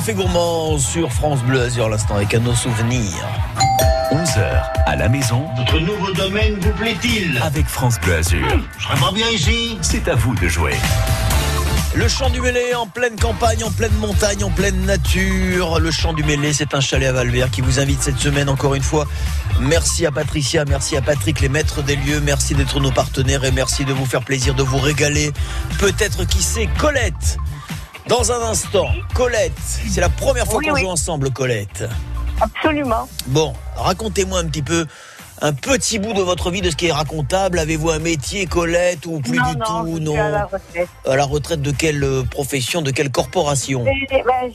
Cafés gourmands sur France Bleu Azur l'instant avec un nos souvenirs. 11h à la maison Notre nouveau domaine vous plaît-il? Avec France Bleu Azur. Je serais pas bien ici C'est à vous de jouer. Le Champ du Mêlé en pleine campagne, en pleine montagne, en pleine nature. Le Champ du Mêlé, c'est un chalet à Valvert qui vous invite cette semaine encore une fois. Merci à Patricia, merci à Patrick, les maîtres des lieux. Merci d'être nos partenaires et merci de vous faire plaisir, de vous régaler. Peut-être qui sait, Colette. Dans un instant, Colette. C'est la première fois Oui, qu'on oui. joue ensemble, Colette. Absolument. Bon, racontez-moi un petit peu un petit bout de votre vie, de ce qui est racontable. Avez-vous un métier, Colette, ou plus non, du non, tout je Non. suis à la retraite. À la retraite de quelle euh, profession, de quelle corporation ben,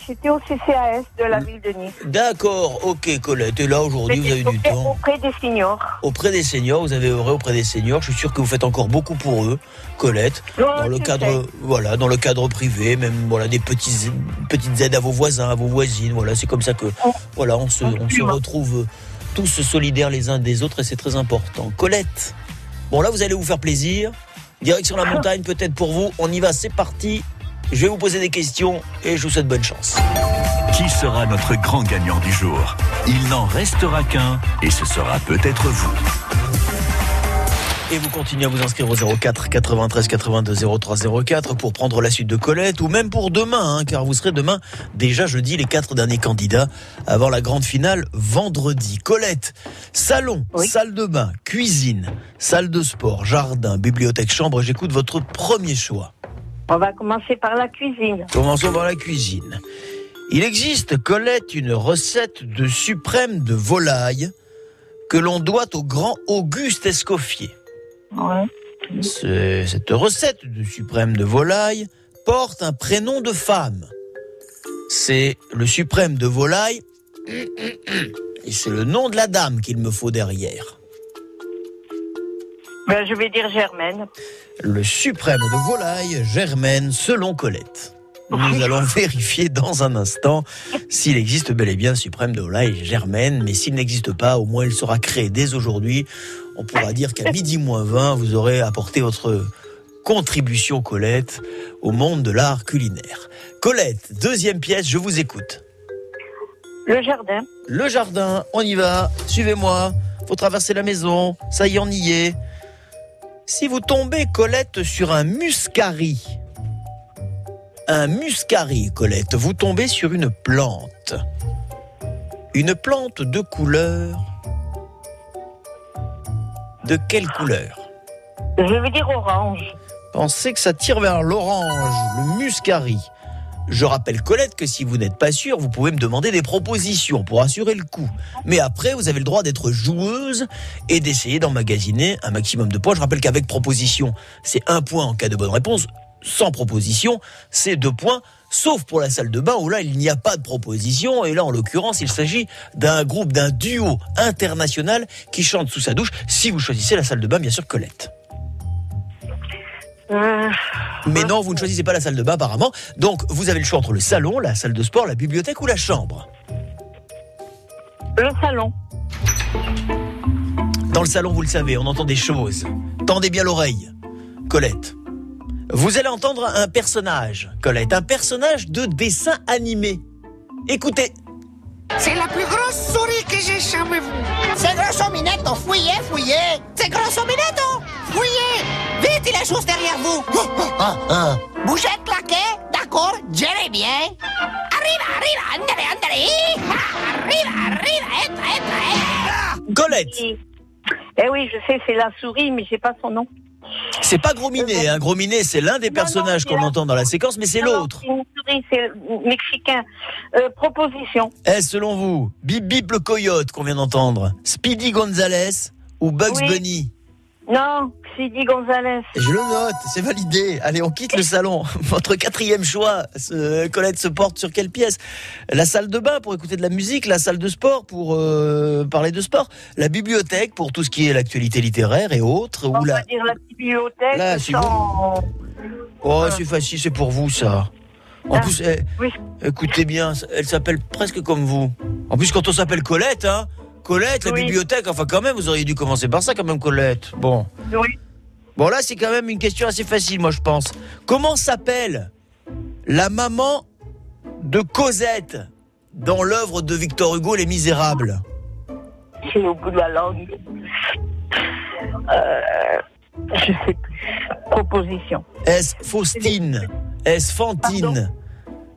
J'étais au CCAS de la ville de Nice. D'accord, ok Colette. Et là aujourd'hui vous avez du temps. auprès des seniors. Auprès des seniors, vous avez œuvré auprès des seniors. Je suis sûr que vous faites encore beaucoup pour eux, Colette. Dans le cadre, sais. voilà, dans le cadre privé, même voilà des petits, petites aides à vos voisins, à vos voisines. Voilà, c'est comme ça que, voilà, on se, on se Absolument. retrouve tous solidaires les uns des autres et c'est très important. Colette. Bon là, vous allez vous faire plaisir. Direction la montagne, peut-être pour vous. On y va, c'est parti. Je vais vous poser des questions et je vous souhaite bonne chance. Qui sera notre grand gagnant du jour? Il n'en restera qu'un et ce sera peut-être vous. Et vous continuez à vous inscrire au 04 93 82 03 04 pour prendre la suite de Colette ou même pour demain, hein, car vous serez demain déjà jeudi les quatre derniers candidats avant la grande finale vendredi. Colette, salon, salle de bain, cuisine, salle de sport, jardin, bibliothèque, chambre, j'écoute votre premier choix. On va commencer par la cuisine. Commençons par la cuisine. Il existe, Colette, une recette de suprême de volaille que l'on doit au grand Auguste Escoffier. Ce- cette recette de suprême de volaille porte un prénom de femme. C'est le suprême de volaille et c'est le nom de la dame qu'il me faut derrière. Ben, je vais dire Germaine. Le suprême de volaille Germaine selon Colette. Nous allons vérifier dans un instant s'il existe bel et bien suprême de volaille Germaine, mais s'il n'existe pas, au moins il sera créé dès aujourd'hui. On pourra dire qu'à midi moins 20, vous aurez apporté votre contribution, Colette, au monde de l'art culinaire. Colette, deuxième pièce, je vous écoute. Le jardin. Le jardin, on y va, suivez-moi, faut traverser la maison, ça y est, on y est. Si vous tombez, Colette, sur un muscari, un muscari, Colette, vous tombez sur une plante. Une plante de couleur. De quelle couleur Je vais dire orange. Pensez que ça tire vers l'orange, le muscari. Je rappelle Colette que si vous n'êtes pas sûr, vous pouvez me demander des propositions pour assurer le coup. Mais après, vous avez le droit d'être joueuse et d'essayer d'emmagasiner un maximum de points. Je rappelle qu'avec proposition, c'est un point en cas de bonne réponse. Sans proposition, c'est deux points, sauf pour la salle de bain où là, il n'y a pas de proposition. Et là, en l'occurrence, il s'agit d'un groupe, d'un duo international qui chante sous sa douche. Si vous choisissez la salle de bain, bien sûr, Colette. Euh, Mais non, vous ne choisissez pas la salle de bain apparemment. Donc, vous avez le choix entre le salon, la salle de sport, la bibliothèque ou la chambre. le salon. Dans le salon, vous le savez, on entend des choses. Tendez bien l'oreille. Colette. Vous allez entendre un personnage, Colette, un personnage de dessin animé. Écoutez. C'est la plus grosse souris que j'ai jamais vue. C'est Grosso Minetto, fouillez, fouillez. C'est Grosso Minetto, fouillez. Vite, il est juste derrière vous. Bougez, claquez, d'accord, gérez bien. Arriva, arriva, andare, andare. Ah, Arriva, arriva, entra, entra, entra. Colette. Eh oui, je sais, c'est la souris, mais j'ai pas son nom. C'est pas Gros Minet, hein. Gros Minet, c'est l'un des personnages qu'on entend dans la séquence, mais c'est l'autre. C'est mexicain. Euh, proposition. Est-ce selon vous, Bip Bip le coyote qu'on vient d'entendre, Speedy Gonzales ou Bugs Oui. Bunny? Non, Sidi Gonzalez. Je le note, c'est validé. Allez, on quitte le salon. Votre quatrième choix, Colette se porte sur quelle pièce? La salle de bain pour écouter de la musique, la salle de sport pour euh, parler de sport, la bibliothèque pour tout ce qui est l'actualité littéraire et autres, On ou la... va dire la bibliothèque Là, sans... Oh, c'est facile, c'est pour vous ça. En Ah, plus, eh, oui. écoutez bien, elle s'appelle presque comme vous. En plus, quand on s'appelle Colette, hein, Colette, la Oui. bibliothèque, enfin quand même, vous auriez dû commencer par ça quand même, Colette. Bon. Oui. Bon, là, c'est quand même une question assez facile, moi, je pense. Comment s'appelle la maman de Cosette dans l'œuvre de Victor Hugo, Les Misérables? C'est au bout de la langue. Euh, je sais plus. Proposition. Est-ce Faustine? Est-ce Fantine?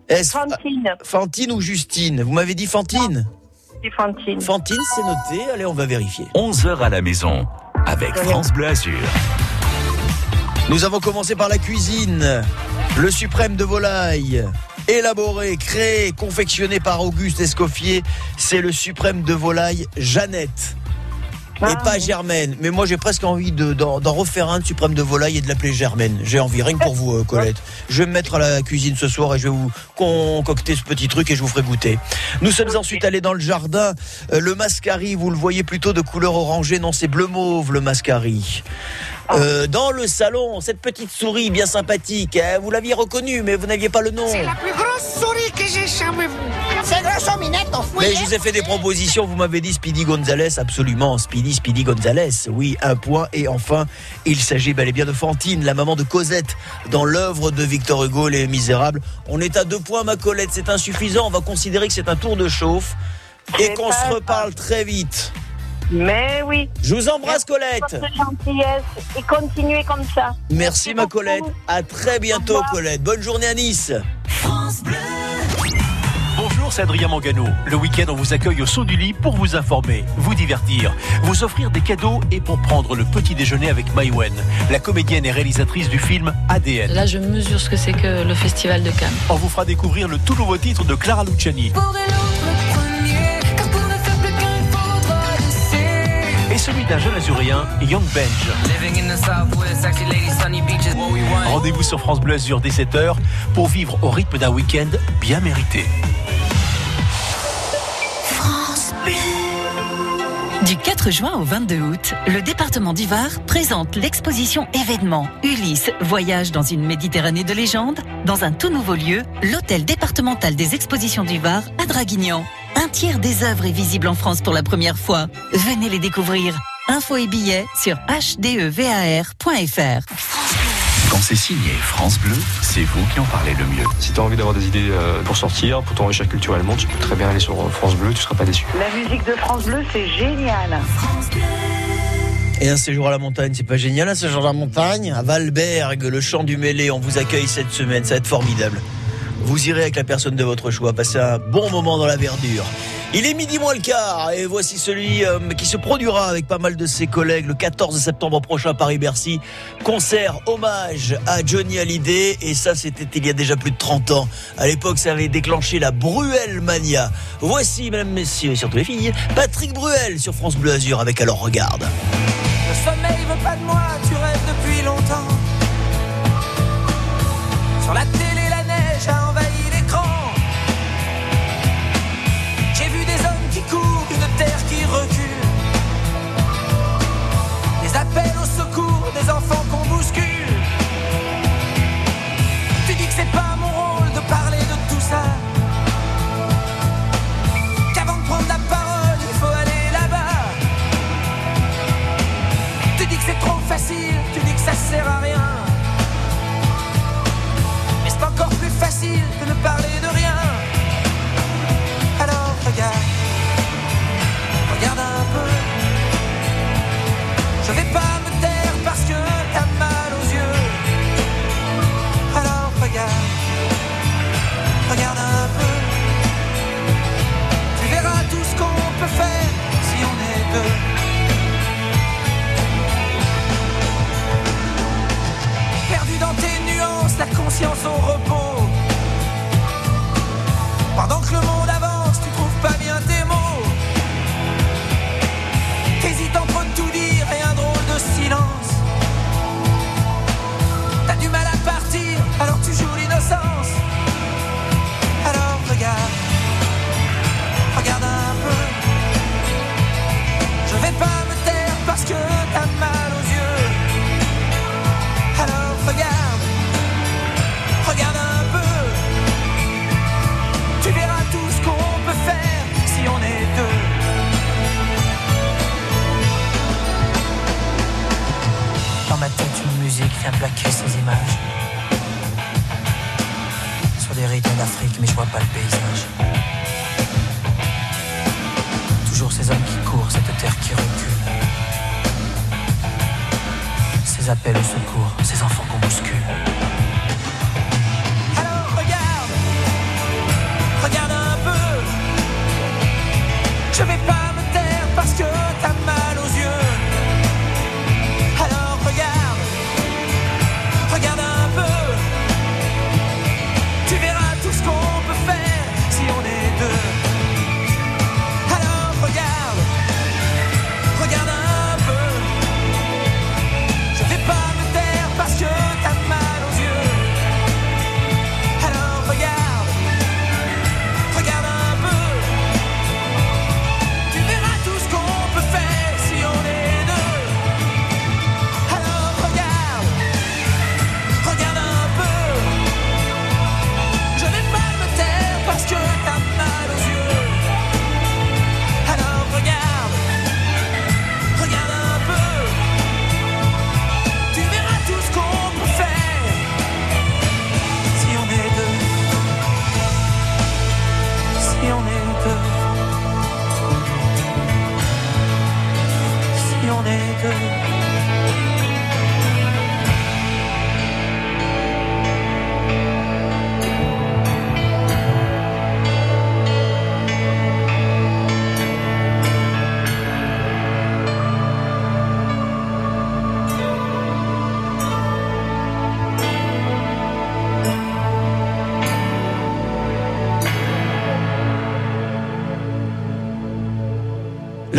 Est-ce Fantine. Fantine ou Justine? Vous m'avez dit Fantine? Fantine, c'est noté. Allez, on va vérifier. 11h à la maison avec France Bleu Azur. Nous avons commencé par la cuisine. Le suprême de volaille. Élaboré, créé, confectionné par Auguste Escoffier, c'est le suprême de volaille Jeannette. Et Ah, pas Germaine. Mais moi, j'ai presque envie de- d'en d'en refaire un de suprême de volaille et de l'appeler Germaine. J'ai envie, rien que pour vous, euh, Colette. Je vais me mettre à la cuisine ce soir et je vais vous concocter ce petit truc et je vous ferai goûter. Nous sommes ensuite allés dans le jardin. Euh, le mascari, vous le voyez plutôt de couleur orangée. Non, c'est bleu mauve, le mascari. Euh, dans le salon, cette petite souris bien sympathique, hein, vous l'aviez reconnue, mais vous n'aviez pas le nom. C'est la plus grosse souris que j'ai jamais vue. C'est grosso minette Mais enfouie. je vous ai fait des propositions, vous m'avez dit Speedy Gonzalez, absolument, Speedy, Speedy Gonzalez, oui, un point. Et enfin, il s'agit bel et bien de Fantine, la maman de Cosette, dans l'œuvre de Victor Hugo, Les Misérables. On est à deux points, ma Colette, c'est insuffisant, on va considérer que c'est un tour de chauffe et qu'on se reparle très vite. Mais oui. Je vous embrasse, Merci pour Colette. et continuez comme ça. Merci, ma beaucoup. Colette. À très bientôt. Colette. Bonne journée à Nice. Bonjour, c'est Adrien Mangano. Le week-end, on vous accueille au saut du lit pour vous informer, vous divertir, vous offrir des cadeaux et pour prendre le petit déjeuner avec Maïwen, la comédienne et réalisatrice du film ADN. Là, je mesure ce que c'est que le Festival de Cannes. On vous fera découvrir le tout nouveau titre de Clara Luciani. Et celui d'un jeune azurien, Young Benj. Rendez-vous sur France Bleu Azur dès 7h pour vivre au rythme d'un week-end bien mérité. Du 4 juin au 22 août, le département du Var présente l'exposition événement Ulysse Voyage dans une Méditerranée de légende dans un tout nouveau lieu, l'hôtel départemental des expositions du Var à Draguignan. Un tiers des œuvres est visible en France pour la première fois. Venez les découvrir. Infos et billets sur hdevar.fr. Quand c'est signé France Bleu, c'est vous qui en parlez le mieux. Si tu as envie d'avoir des idées euh, pour sortir, pour t'enrichir culturellement, tu peux très bien aller sur euh, France Bleu, tu seras pas déçu. La musique de France Bleu, c'est génial. Et un séjour à la montagne, c'est pas génial, un séjour à la montagne? À Valberg, le champ du Mêlé, on vous accueille cette semaine, ça va être formidable. Vous irez avec la personne de votre choix, passer un bon moment dans la verdure. Il est midi moins le quart et voici celui euh, qui se produira avec pas mal de ses collègues le 14 septembre prochain à Paris-Bercy. Concert hommage à Johnny Hallyday et ça c'était il y a déjà plus de 30 ans. À l'époque ça avait déclenché la Bruel Mania. Voici mesdames, messieurs et surtout les filles, Patrick Bruel sur France Bleu Azur avec Alors Regarde. Terre qui recule. Des appels au secours, des enfants qu'on bouscule. Tu dis que c'est pas mon rôle de parler de tout ça. Qu'avant de prendre la parole, il faut aller là-bas. Tu dis que c'est trop facile, tu dis que ça sert à rien.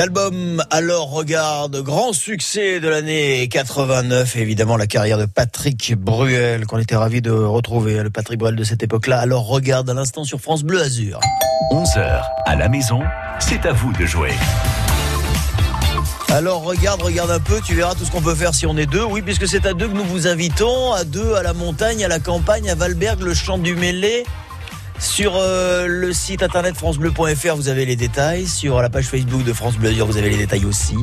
L'album Alors Regarde, grand succès de l'année 89, et évidemment la carrière de Patrick Bruel, qu'on était ravi de retrouver, le Patrick Bruel de cette époque-là. Alors Regarde à l'instant sur France Bleu Azur. 11h à la maison, c'est à vous de jouer. Alors regarde, regarde un peu, tu verras tout ce qu'on peut faire si on est deux. Oui, puisque c'est à deux que nous vous invitons, à deux à la montagne, à la campagne, à Valberg, le champ du Mêlé. Sur euh, le site internet francebleu.fr, vous avez les détails. Sur la page Facebook de France Bleu vous avez les détails aussi.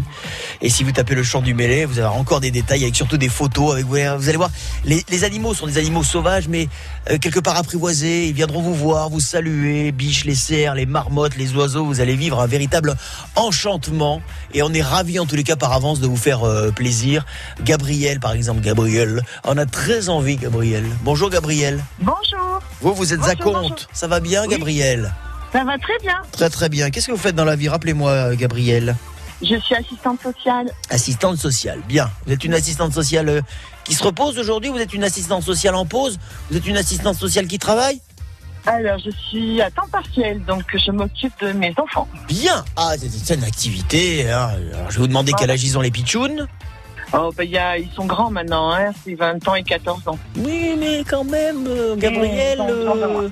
Et si vous tapez le champ du mêlé, vous avez encore des détails avec surtout des photos. Avec, vous allez voir, les, les animaux sont des animaux sauvages, mais euh, quelque part apprivoisés. Ils viendront vous voir, vous saluer. Biches, les cerfs, les marmottes, les oiseaux. Vous allez vivre un véritable enchantement. Et on est ravis en tous les cas par avance de vous faire euh, plaisir. Gabriel, par exemple, Gabriel. On a très envie, Gabriel. Bonjour, Gabriel. Bonjour. Vous, vous êtes à compte. bonjour. Ça va bien, Oui. Gabriel Ça va très bien. Très très bien. Qu'est-ce que vous faites dans la vie? Rappelez-moi, euh, Gabriel. Je suis assistante sociale. Assistante sociale. Bien. Vous êtes une assistante sociale euh, qui se repose aujourd'hui? Vous êtes une assistante sociale en pause? Vous êtes une assistante sociale qui travaille? Alors, je suis à temps partiel, donc je m'occupe de mes enfants. Bien. Ah, c'est une activité. hein. Alors, je vais vous demander quel âge ils ont les pitchouns. Oh, bah, y a, ils sont grands maintenant, hein, c'est 20 ans et 14 ans. Oui, mais quand même, euh, Gabriel. Euh,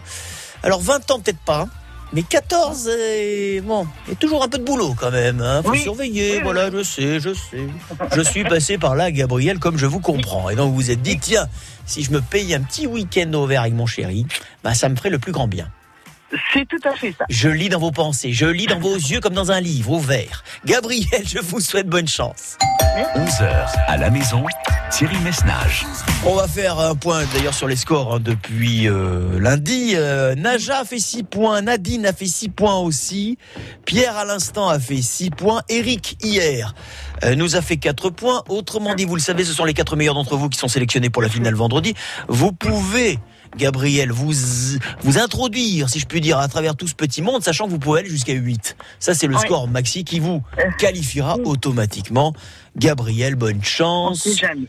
Alors 20 ans peut-être pas. hein. Mais 14, et bon, il y a toujours un peu de boulot quand même. Hein. Faut Oui. surveiller, Oui, voilà, je sais, je sais. Je suis passé par là, Gabriel, comme je vous comprends. Et donc vous vous êtes dit, tiens, si je me paye un petit week-end au vert avec mon chéri, bah, ça me ferait le plus grand bien. C'est tout à fait ça. Je lis dans vos pensées, je lis dans vos yeux comme dans un livre ouvert. Gabriel, je vous souhaite bonne chance. 11h à la maison, Thierry Messnage. On va faire un point d'ailleurs sur les scores hein, depuis euh, lundi. Euh, Naja a fait 6 points, Nadine a fait 6 points aussi, Pierre à l'instant a fait 6 points, Eric hier euh, nous a fait 4 points. Autrement dit, vous le savez, ce sont les 4 meilleurs d'entre vous qui sont sélectionnés pour la finale vendredi. Vous pouvez... Gabriel, vous vous introduire, si je puis dire, à travers tout ce petit monde, sachant que vous pouvez aller jusqu'à 8. Ça, c'est le Oui. score maxi qui vous qualifiera automatiquement. Gabriel, bonne chance. Jamais.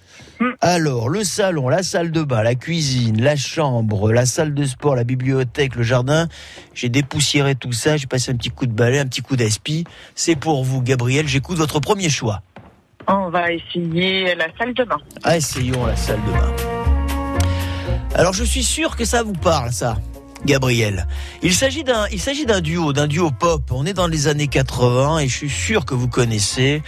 Alors, le salon, la salle de bain, la cuisine, la chambre, la salle de sport, la bibliothèque, le jardin, j'ai dépoussiéré tout ça, j'ai passé un petit coup de balai, un petit coup d'aspi. C'est pour vous, Gabriel, j'écoute votre premier choix. On va essayer la salle de bain. Ah, essayons la salle de bain. Alors, je suis sûr que ça vous parle, ça. Gabriel. Il s'agit d'un, il s'agit d'un duo, d'un duo pop. On est dans les années 80 et je suis sûr que vous connaissez.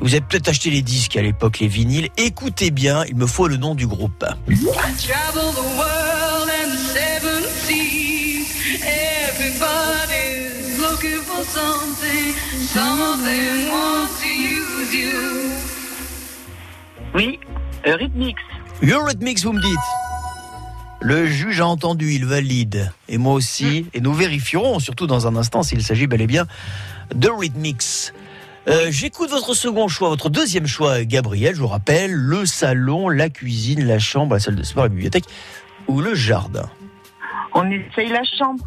Vous avez peut-être acheté les disques à l'époque, les vinyles. Écoutez bien, il me faut le nom du groupe. I travel the world and the seven seas. Everybody's looking for something. Some of them want to use you. Oui, Rhythmix. Eurythmics, vous me dites le juge a entendu, il valide. Et moi aussi. Et nous vérifierons, surtout dans un instant, s'il s'agit bel et bien de Rhythmix. Euh, J'écoute votre second choix, votre deuxième choix, Gabriel. Je vous rappelle, le salon, la cuisine, la chambre, la salle de sport, la bibliothèque ou le jardin. On essaye la chambre.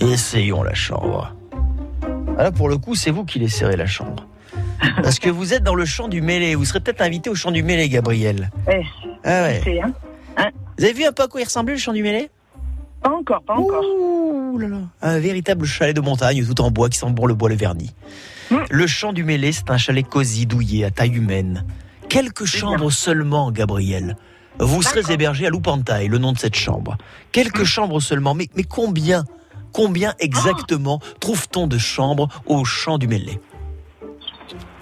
Essayons la chambre. Ah, Là, pour le coup, c'est vous qui laisserez la chambre. Parce que vous êtes dans le champ du mêlé. Vous serez peut-être invité au champ du mêlé, Gabriel. Eh, Ah ouais. c'est, hein. Hein Vous avez vu un peu à quoi il ressemblait le champ du mêlé Pas encore, pas encore. Ouh là là. Un véritable chalet de montagne tout en bois qui sent bon le bois le vernis. Le champ du mêlé, c'est un chalet cosy, douillet, à taille humaine. Quelques chambres seulement, Gabriel. Vous serez hébergé à Loupantaille, le nom de cette chambre. Quelques chambres seulement, mais, mais combien Combien exactement trouve-t-on de chambres au champ du mêlé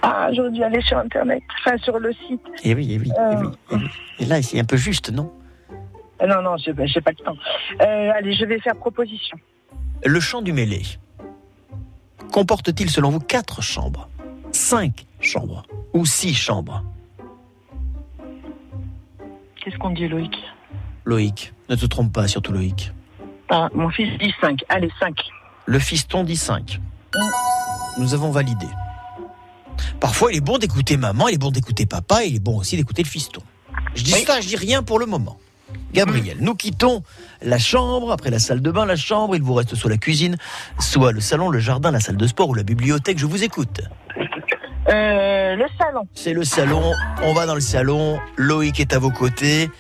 Ah, j'aurais dû aller sur Internet, enfin sur le site. Oui, eh oui, eh oui, eh oui. Et là, c'est un peu juste, non? Euh, non, non, j'ai j'ai pas le temps. Euh, allez, je vais faire proposition. Le champ du mêlé comporte-t-il selon vous quatre chambres, cinq chambres ou six chambres? Qu'est-ce qu'on dit, Loïc? Loïc, ne te trompe pas, surtout Loïc. ah, Mon fils dit 5. Allez, 5. Le fiston dit 5. Nous avons validé. Parfois, il est bon d'écouter maman, il est bon d'écouter papa, il est bon aussi d'écouter le fiston. Je dis ça, je dis rien pour le moment. Gabriel, nous quittons la chambre, après la salle de bain, la chambre, il vous reste soit la cuisine, soit le salon, le jardin, la salle de sport ou la bibliothèque, je vous écoute. Euh, le salon. C'est le salon, on va dans le salon, Loïc est à vos côtés.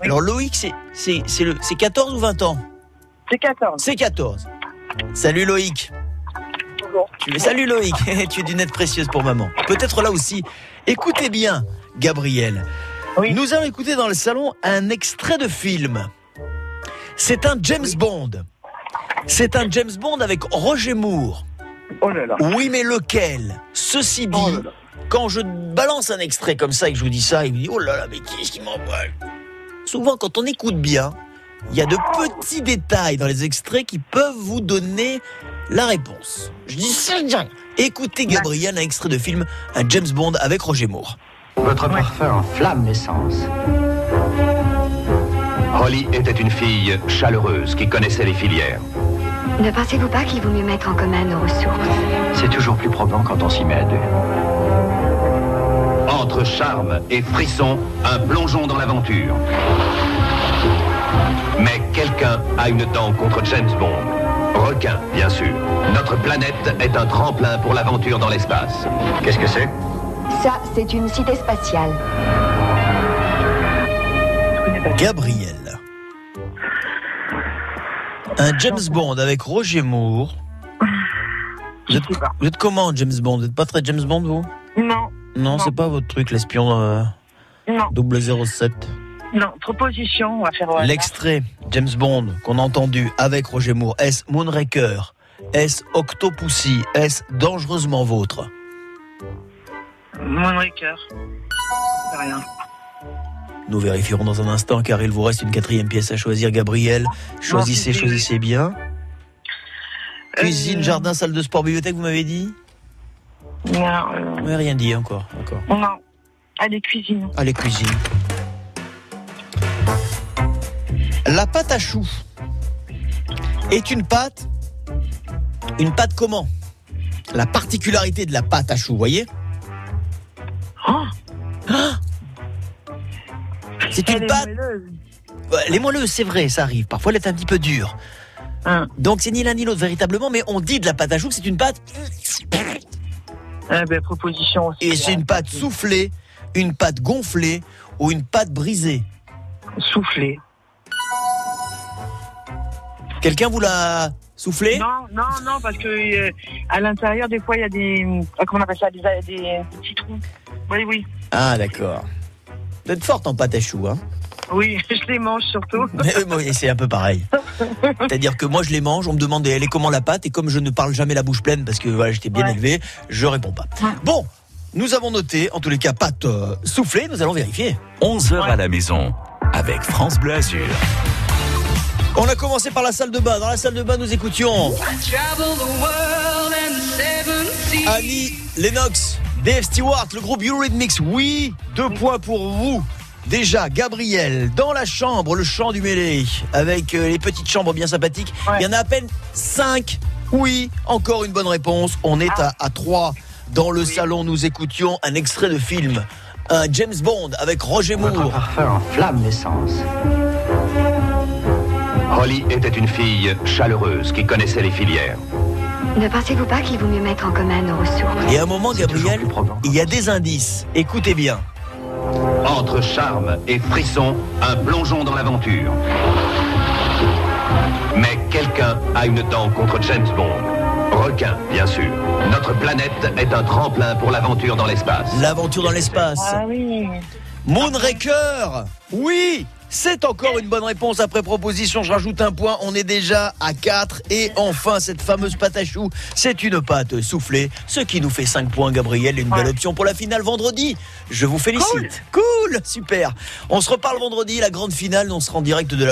Alors Loïc, c'est c'est c'est le c'est 14 ou 20 ans? C'est 14. C'est 14. Salut Loïc. Tu salut Loïc, tu es d'une aide précieuse pour maman. Peut-être là aussi. Écoutez bien, Gabriel. Nous allons écouter dans le salon un extrait de film. C'est un James Bond. C'est un James Bond avec Roger Moore. Oh là là. Oui, mais lequel? Ceci dit, quand je balance un extrait comme ça et que je vous dis ça, il me dit Oh là là, mais qui est-ce qui m'envoie Souvent, quand on écoute bien, il y a de petits détails dans les extraits qui peuvent vous donner la réponse. Je dis ça, je dis rien. Écoutez, Gabriel, un extrait de film, un James Bond avec Roger Moore. Votre parfum enflamme l'essence. Holly était une fille chaleureuse qui connaissait les filières. Ne pensez-vous pas qu'il vaut mieux mettre en commun nos ressources C'est toujours plus probant quand on s'y met à deux. Entre charme et frisson, un plongeon dans l'aventure. Mais quelqu'un a une dent contre James Bond. Requin, bien sûr. Notre planète est un tremplin pour l'aventure dans l'espace. Qu'est-ce que c'est? Ça, c'est une cité spatiale. Gabriel. Un James Bond avec Roger Moore. Vous êtes, vous êtes comment, James Bond? Vous n'êtes pas très James Bond, vous? Non. Non, c'est pas votre truc, l'espion euh, Non. 007. Non, proposition, on va faire. hasard. L'extrait James Bond qu'on a entendu avec Roger Moore, est-ce Moonraker? Est-ce Octopussy? Est-ce Dangereusement Vôtre? Moonraker. Rien. Nous vérifierons dans un instant car il vous reste une quatrième pièce à choisir, Gabriel. Choisissez, choisissez bien. Cuisine, Euh, jardin, salle de sport, bibliothèque, vous m'avez dit? Non. euh, Vous m'avez rien dit encore. encore. non. Allez, cuisine. Allez, cuisine. La pâte à choux est une pâte. Une pâte comment? La particularité de la pâte à choux, voyez? Ah C'est une pâte. Ouais, Elle est moelleuse, c'est vrai, ça arrive. Parfois, elle est un petit peu dure. Donc, c'est ni l'un ni l'autre véritablement, mais on dit de la pâte à choux que c'est une pâte. Eh ben, proposition aussi. Et c'est une pâte soufflée, une pâte gonflée ou une pâte brisée. Soufflée. Quelqu'un vous l'a soufflé? Non, non, non, parce que euh, à l'intérieur, des fois, il y a des. euh, Comment on appelle ça Des, des, des petits trous. Oui, oui. Ah, d'accord. Vous êtes forte en pâte à choux, hein Oui, je les mange surtout. Mais, euh, c'est un peu pareil. C'est-à-dire que moi, je les mange, on me demande elle est comment la pâte, et comme je ne parle jamais la bouche pleine parce que voilà, j'étais bien élevé, je réponds pas. Bon, nous avons noté, en tous les cas, pâte euh, soufflée, nous allons vérifier. 11h à la maison avec France Bleu Azur. On a commencé par la salle de bain. Dans la salle de bain, nous écoutions. Annie Lennox, Dave Stewart, le groupe Eurythmics, oui, deux points pour vous. Déjà, Gabriel, dans la chambre, le chant du mêlé, avec euh, les petites chambres bien sympathiques. Il y en a à peine cinq. Oui, encore une bonne réponse. On est à, à trois. Dans le salon, nous écoutions un extrait de film. Un James Bond avec Roger Moore. parfum enflamme l'essence. Holly était une fille chaleureuse qui connaissait les filières. Ne pensez-vous pas qu'il vaut mieux mettre en commun nos ressources Et à un moment, Gabriel, il y a des indices. Écoutez bien. Entre charme et frisson, un plongeon dans l'aventure. Mais quelqu'un a une dent contre James Bond. Requin, bien sûr. Notre planète est un tremplin pour l'aventure dans l'espace. L'aventure dans l'espace. Ah oui. Moonraker Oui c'est encore une bonne réponse après proposition. Je rajoute un point. On est déjà à 4. Et enfin, cette fameuse pâte à choux, c'est une pâte soufflée. Ce qui nous fait 5 points, Gabriel. Une belle option pour la finale vendredi. Je vous félicite. Cool, Super. On se reparle vendredi. La grande finale, on sera en direct de la